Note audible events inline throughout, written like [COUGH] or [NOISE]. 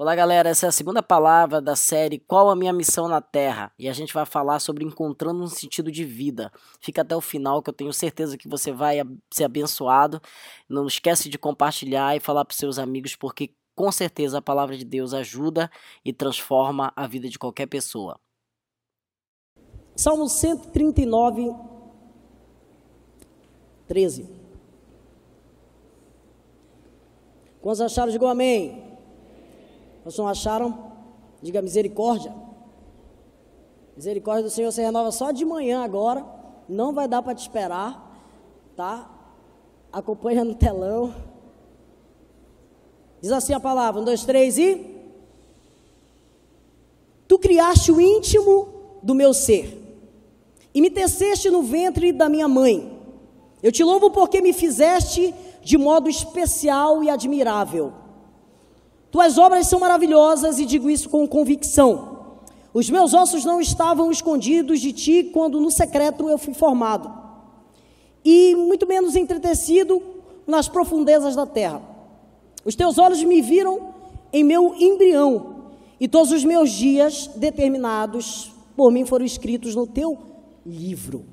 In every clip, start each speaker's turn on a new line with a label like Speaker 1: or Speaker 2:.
Speaker 1: Olá, galera. Essa é a segunda palavra da série Qual a Minha Missão na Terra? E a gente vai falar sobre encontrando um sentido de vida. Fica até o final, que eu tenho certeza que você vai ser abençoado. Não esquece de compartilhar e falar para seus amigos, porque com certeza a palavra de Deus ajuda e transforma a vida de qualquer pessoa.
Speaker 2: Salmo 139, 13. Quantos acharam? Digam amém. Nós não acharam? Diga misericórdia. Misericórdia do Senhor se renova só de manhã agora. Não vai dar para te esperar, tá? Acompanha no telão. Diz assim a palavra: um, dois, três e. Tu criaste o íntimo do meu ser e me teceste no ventre da minha mãe. Eu te louvo porque me fizeste de modo especial e admirável. Tuas obras são maravilhosas e digo isso com convicção. Os meus ossos não estavam escondidos de ti quando no secreto eu fui formado, e muito menos entretecido nas profundezas da terra. Os teus olhos me viram em meu embrião, e todos os meus dias determinados por mim foram escritos no teu livro.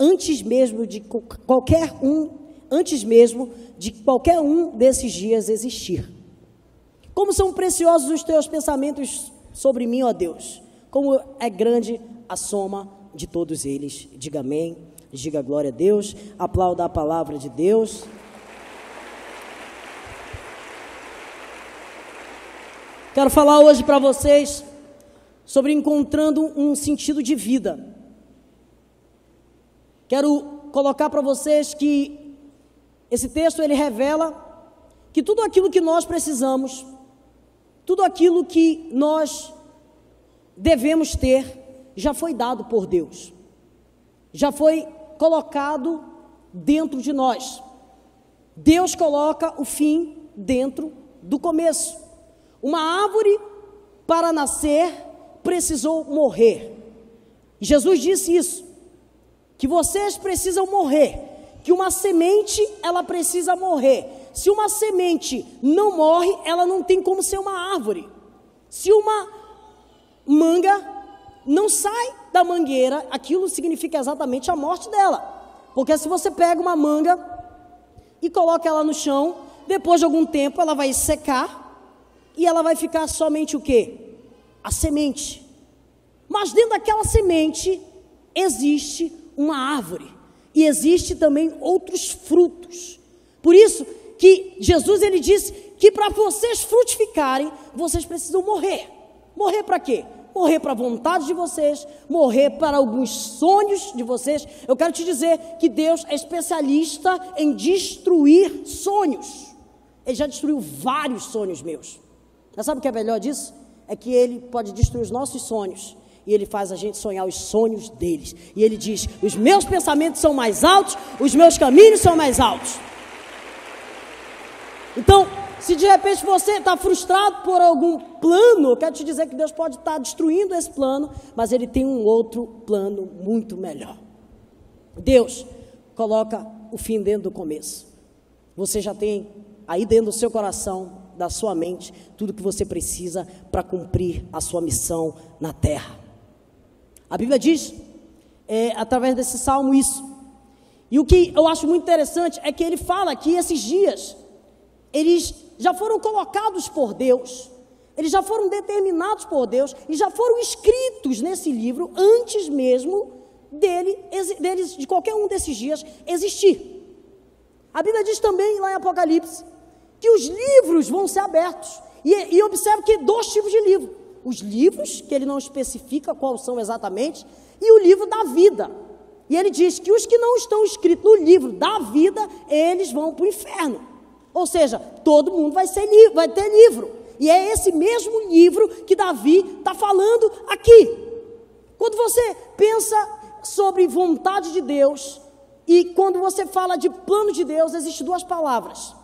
Speaker 2: Antes mesmo de qualquer um, antes mesmo de qualquer um desses dias existir. Como são preciosos os teus pensamentos sobre mim, ó Deus. Como é grande a soma de todos eles. Diga amém. Diga glória a Deus. Aplauda a palavra de Deus. Quero falar hoje para vocês sobre encontrando um sentido de vida. Quero colocar para vocês que esse texto ele revela que tudo aquilo que nós precisamos tudo aquilo que nós devemos ter já foi dado por Deus, já foi colocado dentro de nós. Deus coloca o fim dentro do começo. Uma árvore, para nascer, precisou morrer. Jesus disse isso, que vocês precisam morrer, que uma semente, ela precisa morrer se uma semente não morre, ela não tem como ser uma árvore. Se uma manga não sai da mangueira, aquilo significa exatamente a morte dela. Porque se você pega uma manga e coloca ela no chão, depois de algum tempo ela vai secar e ela vai ficar somente o quê? A semente. Mas dentro daquela semente existe uma árvore e existe também outros frutos. Por isso, que Jesus ele disse que para vocês frutificarem, vocês precisam morrer. Morrer para quê? Morrer para a vontade de vocês, morrer para alguns sonhos de vocês. Eu quero te dizer que Deus é especialista em destruir sonhos. Ele já destruiu vários sonhos meus. Mas sabe o que é melhor disso? É que ele pode destruir os nossos sonhos e ele faz a gente sonhar os sonhos deles. E ele diz: Os meus pensamentos são mais altos, os meus caminhos são mais altos. Então, se de repente você está frustrado por algum plano, eu quero te dizer que Deus pode estar tá destruindo esse plano, mas Ele tem um outro plano muito melhor. Deus coloca o fim dentro do começo. Você já tem aí dentro do seu coração, da sua mente, tudo que você precisa para cumprir a sua missão na terra. A Bíblia diz, é, através desse salmo, isso. E o que eu acho muito interessante é que ele fala que esses dias eles já foram colocados por Deus, eles já foram determinados por Deus e já foram escritos nesse livro antes mesmo dele, deles, de qualquer um desses dias existir. A Bíblia diz também lá em Apocalipse que os livros vão ser abertos. E, e observe que dois tipos de livro: os livros, que ele não especifica quais são exatamente, e o livro da vida. E ele diz que os que não estão escritos no livro da vida, eles vão para o inferno. Ou seja, todo mundo vai, ser, vai ter livro. E é esse mesmo livro que Davi está falando aqui. Quando você pensa sobre vontade de Deus e quando você fala de plano de Deus, existem duas palavras.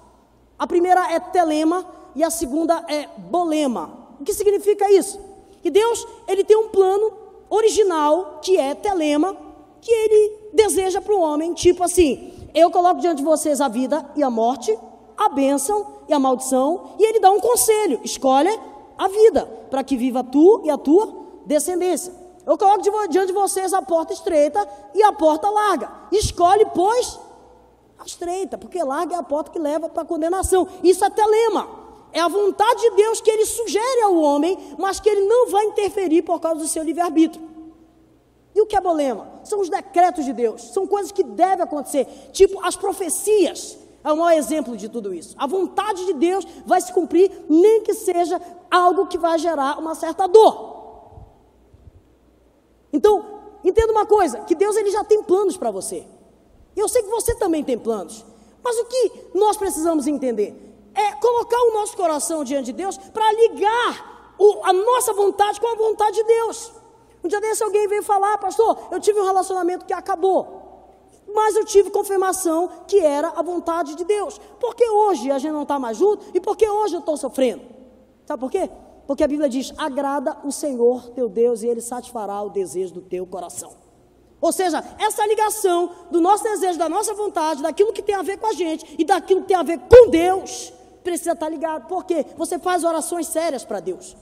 Speaker 2: A primeira é telema e a segunda é bolema. O que significa isso? Que Deus ele tem um plano original que é telema, que ele deseja para o homem, tipo assim: eu coloco diante de vocês a vida e a morte, a bênção e a maldição, e ele dá um conselho: escolhe a vida, para que viva tu e a tua descendência. Eu coloco diante de vocês a porta estreita e a porta larga. Escolhe, pois, a estreita, porque larga é a porta que leva para a condenação. Isso é telema. É a vontade de Deus que ele sugere ao homem, mas que ele não vai interferir por causa do seu livre-arbítrio. E o que é bolema? São os decretos de Deus, são coisas que devem acontecer, tipo as profecias. É o maior exemplo de tudo isso. A vontade de Deus vai se cumprir, nem que seja algo que vai gerar uma certa dor. Então, entenda uma coisa, que Deus ele já tem planos para você. Eu sei que você também tem planos. Mas o que nós precisamos entender é colocar o nosso coração diante de Deus para ligar o, a nossa vontade com a vontade de Deus. Um dia desse alguém veio falar, pastor, eu tive um relacionamento que acabou. Mas eu tive confirmação que era a vontade de Deus. Porque hoje a gente não está mais junto e porque hoje eu estou sofrendo. Sabe por quê? Porque a Bíblia diz: agrada o Senhor teu Deus e ele satisfará o desejo do teu coração. Ou seja, essa ligação do nosso desejo, da nossa vontade, daquilo que tem a ver com a gente e daquilo que tem a ver com Deus, precisa estar ligado. Por quê? Você faz orações sérias para Deus.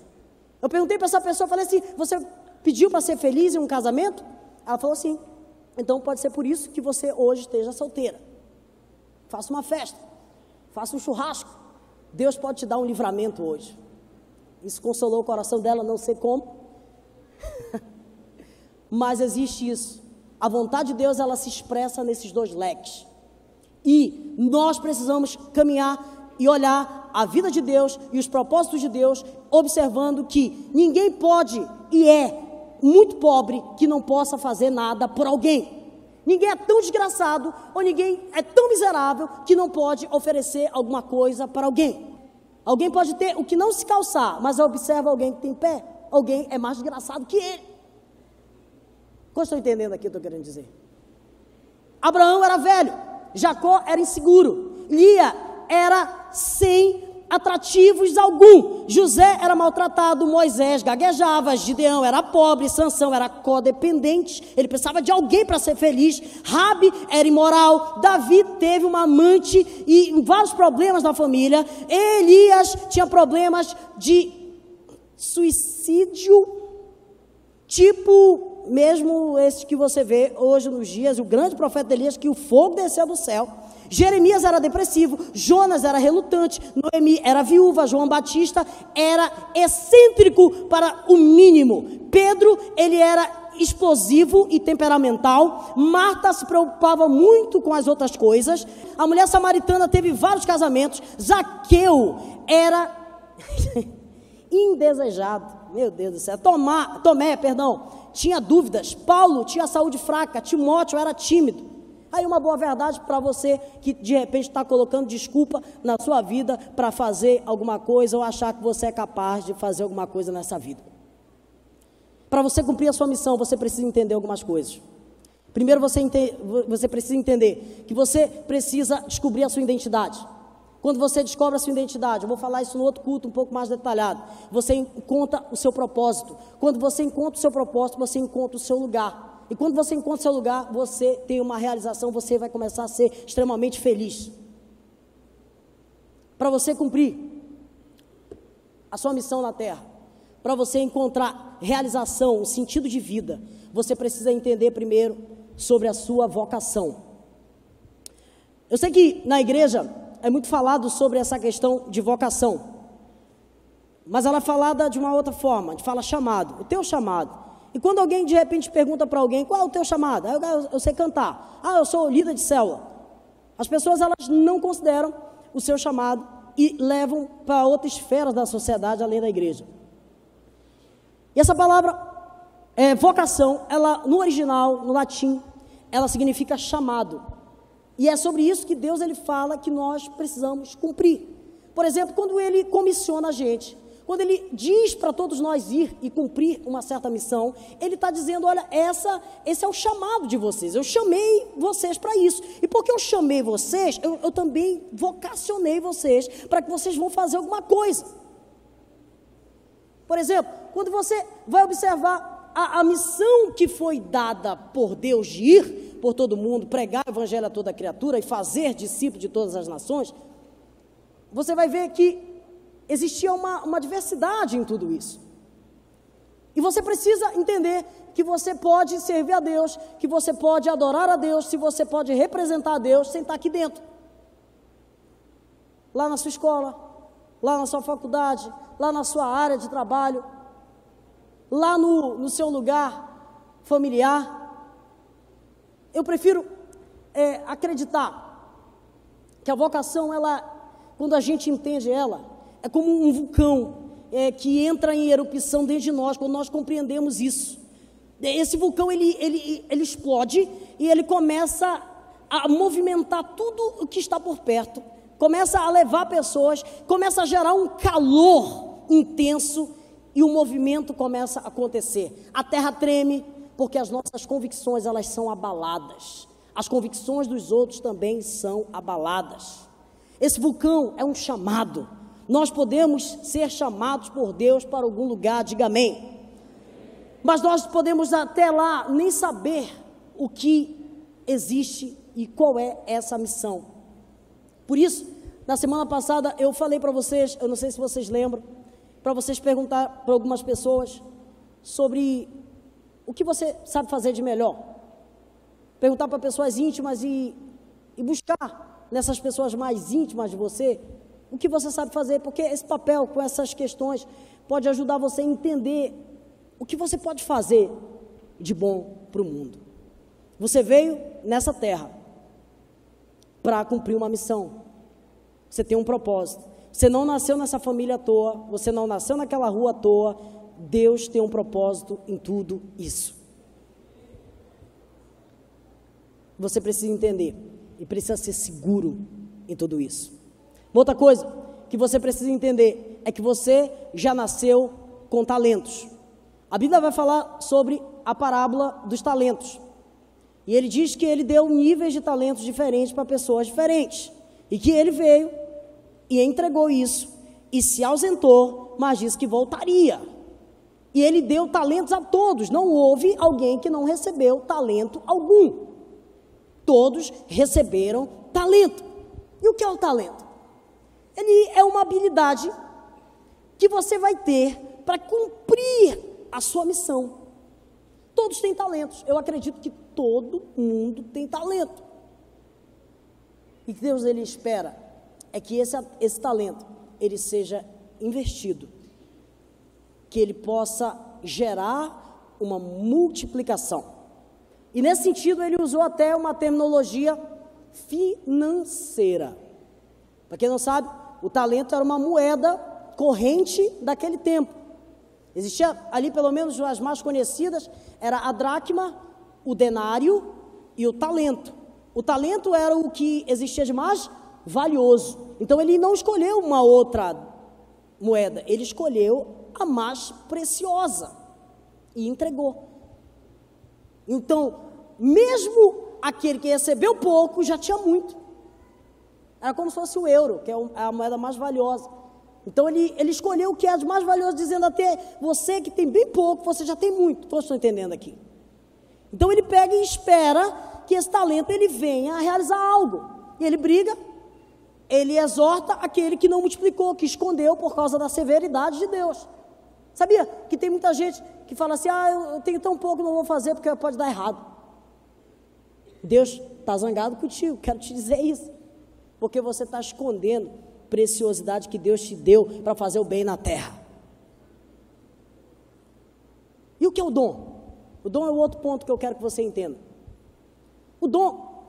Speaker 2: Eu perguntei para essa pessoa, falei assim: você pediu para ser feliz em um casamento? Ela falou assim. Então pode ser por isso que você hoje esteja solteira. Faça uma festa, faça um churrasco. Deus pode te dar um livramento hoje. Isso consolou o coração dela, não sei como. [LAUGHS] Mas existe isso. A vontade de Deus, ela se expressa nesses dois leques. E nós precisamos caminhar e olhar a vida de Deus e os propósitos de Deus, observando que ninguém pode e é muito pobre que não possa fazer nada por alguém. Ninguém é tão desgraçado ou ninguém é tão miserável que não pode oferecer alguma coisa para alguém. Alguém pode ter o que não se calçar, mas observa alguém que tem pé. Alguém é mais desgraçado que ele. Como estou entendendo aqui o que estou querendo dizer? Abraão era velho, Jacó era inseguro, Lia era sem atrativos algum. José era maltratado, Moisés gaguejava, Gideão era pobre, Sansão era codependente, ele precisava de alguém para ser feliz. Rabi era imoral, Davi teve uma amante e vários problemas na família. Elias tinha problemas de suicídio, tipo mesmo esse que você vê hoje nos dias, o grande profeta Elias, que o fogo desceu do céu. Jeremias era depressivo, Jonas era relutante, Noemi era viúva, João Batista era excêntrico para o mínimo. Pedro, ele era explosivo e temperamental. Marta se preocupava muito com as outras coisas. A mulher samaritana teve vários casamentos. Zaqueu era [LAUGHS] indesejado. Meu Deus do céu. Tomá, Tomé, perdão, tinha dúvidas. Paulo tinha saúde fraca. Timóteo era tímido. Aí uma boa verdade para você que de repente está colocando desculpa na sua vida para fazer alguma coisa ou achar que você é capaz de fazer alguma coisa nessa vida. Para você cumprir a sua missão, você precisa entender algumas coisas. Primeiro você, você precisa entender que você precisa descobrir a sua identidade. Quando você descobre a sua identidade, eu vou falar isso no outro culto um pouco mais detalhado. Você encontra o seu propósito. Quando você encontra o seu propósito, você encontra o seu lugar. E quando você encontra seu lugar, você tem uma realização, você vai começar a ser extremamente feliz. Para você cumprir a sua missão na terra, para você encontrar realização, o sentido de vida, você precisa entender primeiro sobre a sua vocação. Eu sei que na igreja é muito falado sobre essa questão de vocação, mas ela é falada de uma outra forma, a gente fala chamado, o teu chamado. E quando alguém de repente pergunta para alguém qual é o teu chamado, ah, eu, eu sei cantar, ah, eu sou líder de célula. As pessoas elas não consideram o seu chamado e levam para outras esferas da sociedade além da igreja. E essa palavra é, vocação, ela no original, no latim, ela significa chamado. E é sobre isso que Deus ele fala que nós precisamos cumprir. Por exemplo, quando ele comissiona a gente, quando ele diz para todos nós ir e cumprir uma certa missão, ele está dizendo: olha, essa, esse é o chamado de vocês. Eu chamei vocês para isso. E porque eu chamei vocês, eu, eu também vocacionei vocês para que vocês vão fazer alguma coisa. Por exemplo, quando você vai observar a, a missão que foi dada por Deus de ir por todo mundo, pregar o evangelho a toda criatura e fazer discípulo de todas as nações, você vai ver que existia uma, uma diversidade em tudo isso. E você precisa entender que você pode servir a Deus, que você pode adorar a Deus, se você pode representar a Deus sem estar aqui dentro. Lá na sua escola, lá na sua faculdade, lá na sua área de trabalho, lá no, no seu lugar familiar. Eu prefiro é, acreditar que a vocação, ela, quando a gente entende ela, é como um vulcão é, que entra em erupção dentro de nós, quando nós compreendemos isso. Esse vulcão, ele, ele, ele explode e ele começa a movimentar tudo o que está por perto, começa a levar pessoas, começa a gerar um calor intenso e o movimento começa a acontecer. A terra treme porque as nossas convicções elas são abaladas. As convicções dos outros também são abaladas. Esse vulcão é um chamado. Nós podemos ser chamados por Deus para algum lugar, diga amém. Mas nós podemos até lá nem saber o que existe e qual é essa missão. Por isso, na semana passada eu falei para vocês, eu não sei se vocês lembram, para vocês perguntar para algumas pessoas sobre o que você sabe fazer de melhor perguntar para pessoas íntimas e, e buscar nessas pessoas mais íntimas de você o que você sabe fazer, porque esse papel com essas questões pode ajudar você a entender o que você pode fazer de bom para o mundo. Você veio nessa terra para cumprir uma missão. Você tem um propósito. Você não nasceu nessa família à toa, você não nasceu naquela rua à toa. Deus tem um propósito em tudo isso. você precisa entender e precisa ser seguro em tudo isso. Outra coisa que você precisa entender é que você já nasceu com talentos. A Bíblia vai falar sobre a parábola dos talentos. E ele diz que ele deu níveis de talentos diferentes para pessoas diferentes. E que ele veio e entregou isso e se ausentou, mas disse que voltaria. E ele deu talentos a todos. Não houve alguém que não recebeu talento algum. Todos receberam talento. E o que é o talento? Ele é uma habilidade que você vai ter para cumprir a sua missão. Todos têm talentos. Eu acredito que todo mundo tem talento. E que Deus ele espera é que esse, esse talento ele seja investido, que ele possa gerar uma multiplicação. E nesse sentido, ele usou até uma terminologia financeira. Para quem não sabe, o talento era uma moeda corrente daquele tempo. Existia ali, pelo menos as mais conhecidas, era a dracma, o denário e o talento. O talento era o que existia de mais valioso. Então ele não escolheu uma outra moeda, ele escolheu a mais preciosa e entregou. Então, mesmo aquele que recebeu pouco já tinha muito. Era como se fosse o euro, que é, é a moeda mais valiosa. Então ele, ele escolheu o que é de mais valioso, dizendo até você que tem bem pouco, você já tem muito. Todos estão entendendo aqui. Então ele pega e espera que esse talento ele venha a realizar algo. E ele briga, ele exorta aquele que não multiplicou, que escondeu por causa da severidade de Deus. Sabia que tem muita gente que fala assim: ah, eu tenho tão pouco, não vou fazer porque pode dar errado. Deus está zangado contigo, quero te dizer isso. Porque você está escondendo preciosidade que Deus te deu para fazer o bem na terra. E o que é o dom? O dom é o outro ponto que eu quero que você entenda. O dom,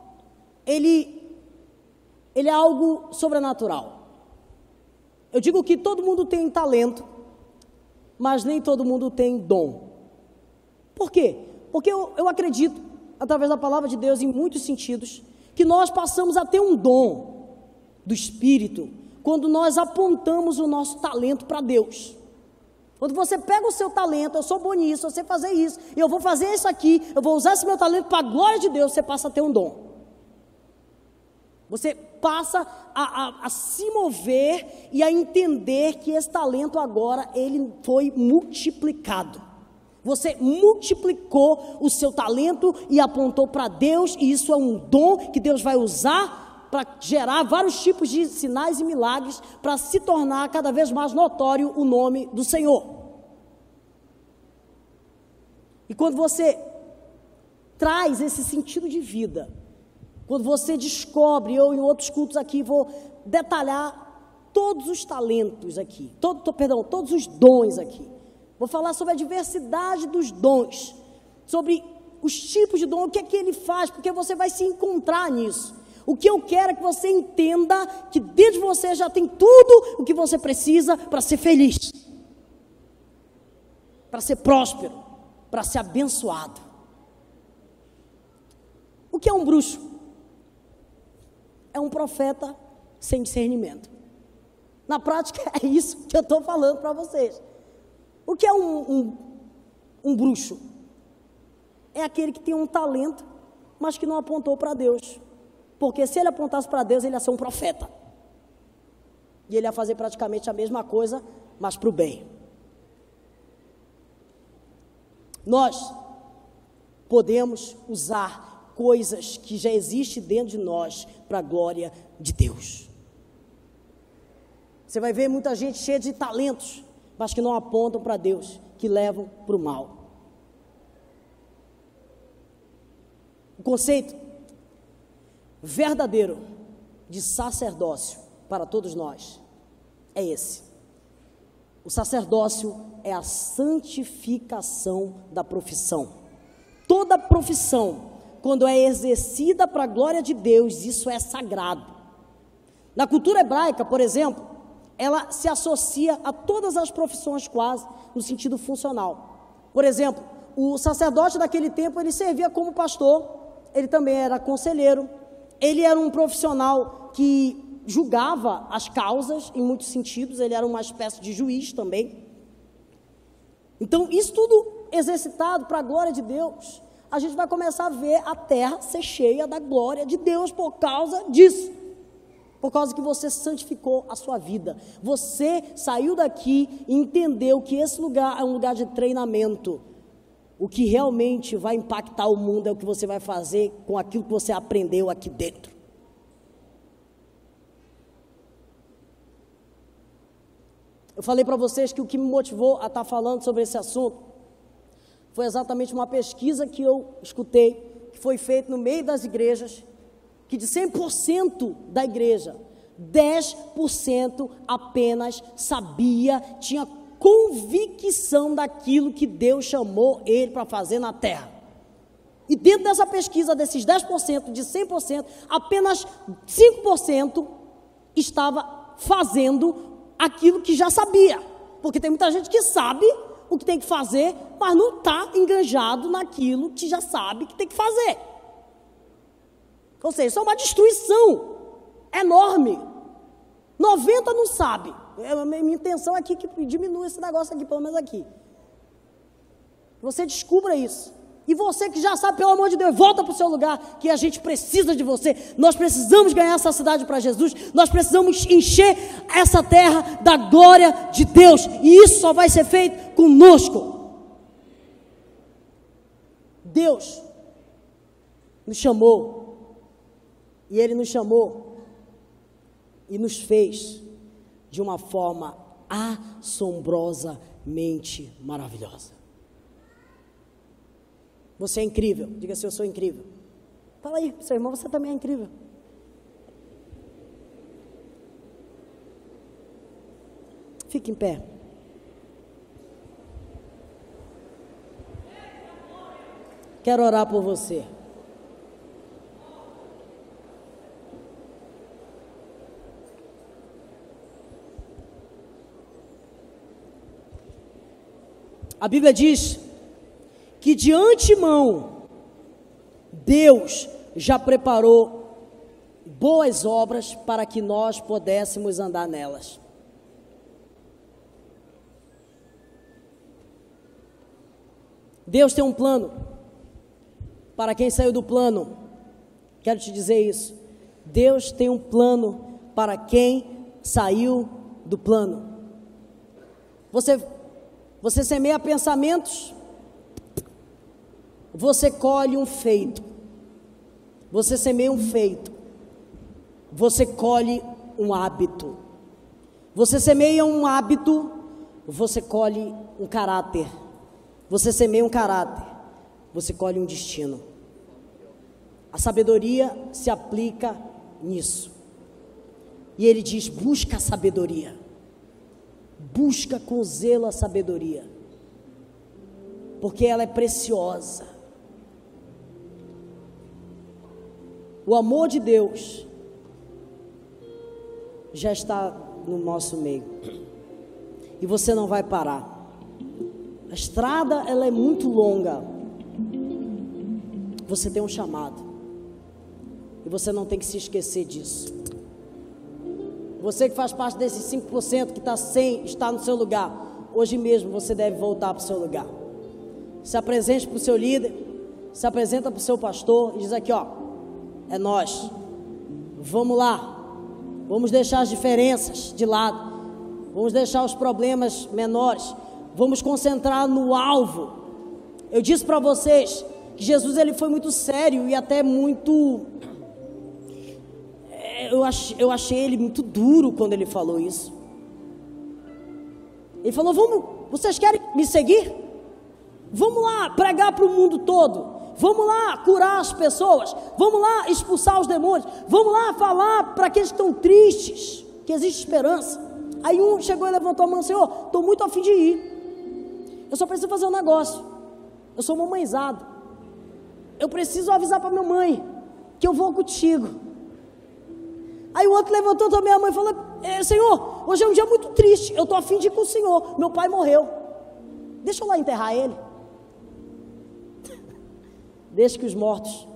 Speaker 2: ele, ele é algo sobrenatural. Eu digo que todo mundo tem talento, mas nem todo mundo tem dom. Por quê? Porque eu, eu acredito, através da palavra de Deus, em muitos sentidos, que nós passamos a ter um dom do Espírito quando nós apontamos o nosso talento para Deus. Quando você pega o seu talento, eu sou bom nisso, eu sei fazer isso, eu vou fazer isso aqui, eu vou usar esse meu talento para a glória de Deus, você passa a ter um dom. Você passa a, a, a, se mover e a entender que esse talento agora ele foi multiplicado. Você multiplicou o seu talento e apontou para Deus, e isso é um dom que Deus vai usar para gerar vários tipos de sinais e milagres para se tornar cada vez mais notório o nome do Senhor. E quando você traz esse sentido de vida, quando você descobre, eu em outros cultos aqui vou detalhar todos os talentos aqui, todo, perdão, todos os dons aqui. Vou falar sobre a diversidade dos dons, sobre os tipos de dom, o que é que ele faz, porque você vai se encontrar nisso. O que eu quero é que você entenda que dentro de você já tem tudo o que você precisa para ser feliz, para ser próspero, para ser abençoado. O que é um bruxo? É um profeta sem discernimento. Na prática, [LAUGHS] é isso que eu estou falando para vocês. O que é um, um, um bruxo? É aquele que tem um talento, mas que não apontou para Deus. Porque se ele apontasse para Deus, ele ia ser um profeta. E ele ia fazer praticamente a mesma coisa, mas para o bem. Nós podemos usar coisas que já existem dentro de nós para a glória de Deus. Você vai ver muita gente cheia de talentos, mas que não apontam para Deus, que levam para o mal. O conceito verdadeiro de sacerdócio para todos nós é esse. O sacerdócio é a santificação da profissão. Toda profissão, quando é exercida para a glória de Deus, isso é sagrado. Na cultura hebraica, por exemplo, ela se associa a todas as profissões quase no sentido funcional. Por exemplo, o sacerdote daquele tempo ele servia como pastor, ele também era conselheiro, ele era um profissional que julgava as causas em muitos sentidos, ele era uma espécie de juiz também. Então, isso tudo exercitado para a glória de Deus, a gente vai começar a ver a terra ser cheia da glória de Deus por causa disso por causa que você santificou a sua vida. Você saiu daqui e entendeu que esse lugar é um lugar de treinamento. O que realmente vai impactar o mundo é o que você vai fazer com aquilo que você aprendeu aqui dentro. Eu falei para vocês que o que me motivou a estar tá falando sobre esse assunto foi exatamente uma pesquisa que eu escutei, que foi feita no meio das igrejas, que de 100% da igreja, 10% apenas sabia, tinha convicção daquilo que Deus chamou ele para fazer na terra. E dentro dessa pesquisa, desses 10%, de 100%, apenas 5% estava fazendo aquilo que já sabia. Porque tem muita gente que sabe o que tem que fazer, mas não está enganjado naquilo que já sabe que tem que fazer. Ou seja, isso é uma destruição enorme. 90 não sabe. É, minha intenção aqui é que diminua esse negócio aqui, pelo menos aqui. Você descubra isso. E você que já sabe, pelo amor de Deus, volta para o seu lugar, que a gente precisa de você. Nós precisamos ganhar essa cidade para Jesus. Nós precisamos encher essa terra da glória de Deus. E isso só vai ser feito conosco. Deus nos chamou e Ele nos chamou e nos fez de uma forma assombrosamente maravilhosa. Você é incrível. Diga assim: Eu sou incrível. Fala aí, seu irmão, você também é incrível. Fique em pé. Quero orar por você. A Bíblia diz que de antemão Deus já preparou boas obras para que nós pudéssemos andar nelas. Deus tem um plano. Para quem saiu do plano, quero te dizer isso. Deus tem um plano para quem saiu do plano. Você você semeia pensamentos, você colhe um feito. Você semeia um feito. você colhe um hábito. Você semeia um hábito, você colhe um caráter. Você semeia um caráter, você colhe um destino. A sabedoria se aplica nisso. E ele diz: busca a sabedoria. Busca com zelo a sabedoria. Porque ela é preciosa. O amor de Deus já está no nosso meio. E você não vai parar. A estrada ela é muito longa. Você tem um chamado. E você não tem que se esquecer disso. Você que faz parte desses 5% que está sem estar no seu lugar, hoje mesmo você deve voltar para o seu lugar. Se apresente para o seu líder, se apresenta para o seu pastor e diz aqui, ó, é nós. Vamos lá. Vamos deixar as diferenças de lado. Vamos deixar os problemas menores. Vamos concentrar no alvo. Eu disse para vocês que Jesus ele foi muito sério e até muito eu, ach, eu achei ele muito duro quando ele falou isso. Ele falou: Vamos, vocês querem me seguir? Vamos lá pregar para o mundo todo. Vamos lá curar as pessoas. Vamos lá expulsar os demônios. Vamos lá falar para aqueles que estão tristes que existe esperança. Aí um chegou e levantou a mão: Senhor, estou muito afim de ir. Eu só preciso fazer um negócio. Eu sou mamãezado. Eu preciso avisar para minha mãe que eu vou contigo. Aí o outro levantou também a mão e falou: é, Senhor, hoje é um dia muito triste. Eu estou afim de ir com o Senhor. Meu pai morreu. Deixa eu lá enterrar ele. [LAUGHS] Deixa que os mortos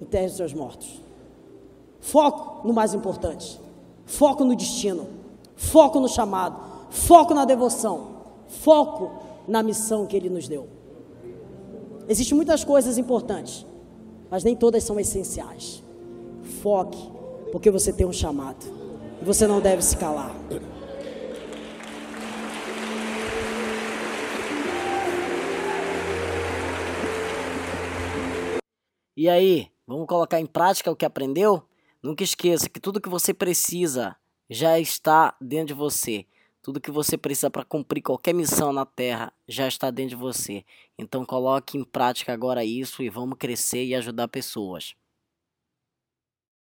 Speaker 2: enterrem os seus mortos. Foco no mais importante. Foco no destino. Foco no chamado. Foco na devoção. Foco na missão que Ele nos deu. Existem muitas coisas importantes, mas nem todas são essenciais. Foque porque você tem um chamado. Você não deve se calar.
Speaker 1: E aí, vamos colocar em prática o que aprendeu? Nunca esqueça que tudo que você precisa já está dentro de você. Tudo que você precisa para cumprir qualquer missão na Terra já está dentro de você. Então coloque em prática agora isso e vamos crescer e ajudar pessoas.